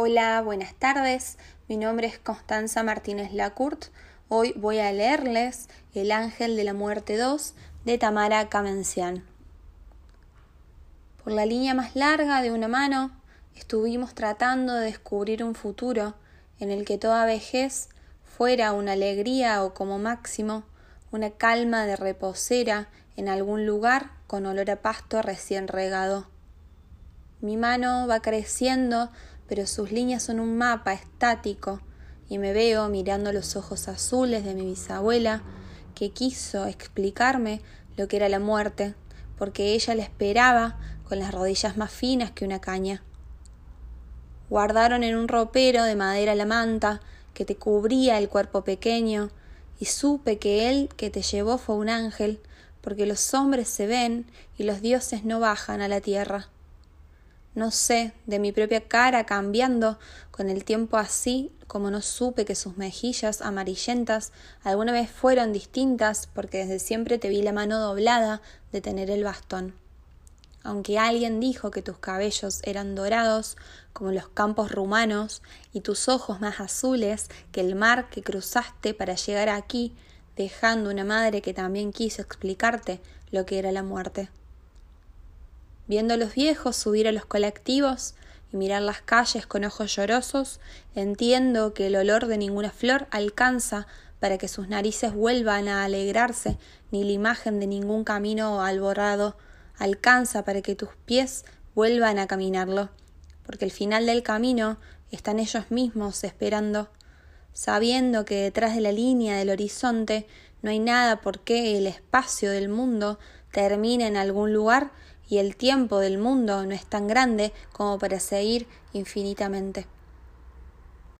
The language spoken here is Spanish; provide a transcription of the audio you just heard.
Hola, buenas tardes. Mi nombre es Constanza Martínez Lacourt. Hoy voy a leerles El Ángel de la Muerte 2 de Tamara Kamencian. Por la línea más larga de una mano estuvimos tratando de descubrir un futuro en el que toda vejez fuera una alegría o como máximo una calma de reposera en algún lugar con olor a pasto recién regado. Mi mano va creciendo pero sus líneas son un mapa estático y me veo mirando los ojos azules de mi bisabuela que quiso explicarme lo que era la muerte, porque ella la esperaba con las rodillas más finas que una caña. Guardaron en un ropero de madera la manta que te cubría el cuerpo pequeño, y supe que él que te llevó fue un ángel, porque los hombres se ven y los dioses no bajan a la tierra no sé, de mi propia cara cambiando con el tiempo así como no supe que sus mejillas amarillentas alguna vez fueron distintas porque desde siempre te vi la mano doblada de tener el bastón. Aunque alguien dijo que tus cabellos eran dorados como los campos rumanos y tus ojos más azules que el mar que cruzaste para llegar aquí, dejando una madre que también quiso explicarte lo que era la muerte. Viendo a los viejos subir a los colectivos y mirar las calles con ojos llorosos, entiendo que el olor de ninguna flor alcanza para que sus narices vuelvan a alegrarse, ni la imagen de ningún camino alborado alcanza para que tus pies vuelvan a caminarlo, porque el final del camino están ellos mismos esperando, sabiendo que detrás de la línea del horizonte no hay nada por qué el espacio del mundo termine en algún lugar y el tiempo del mundo no es tan grande como para seguir infinitamente.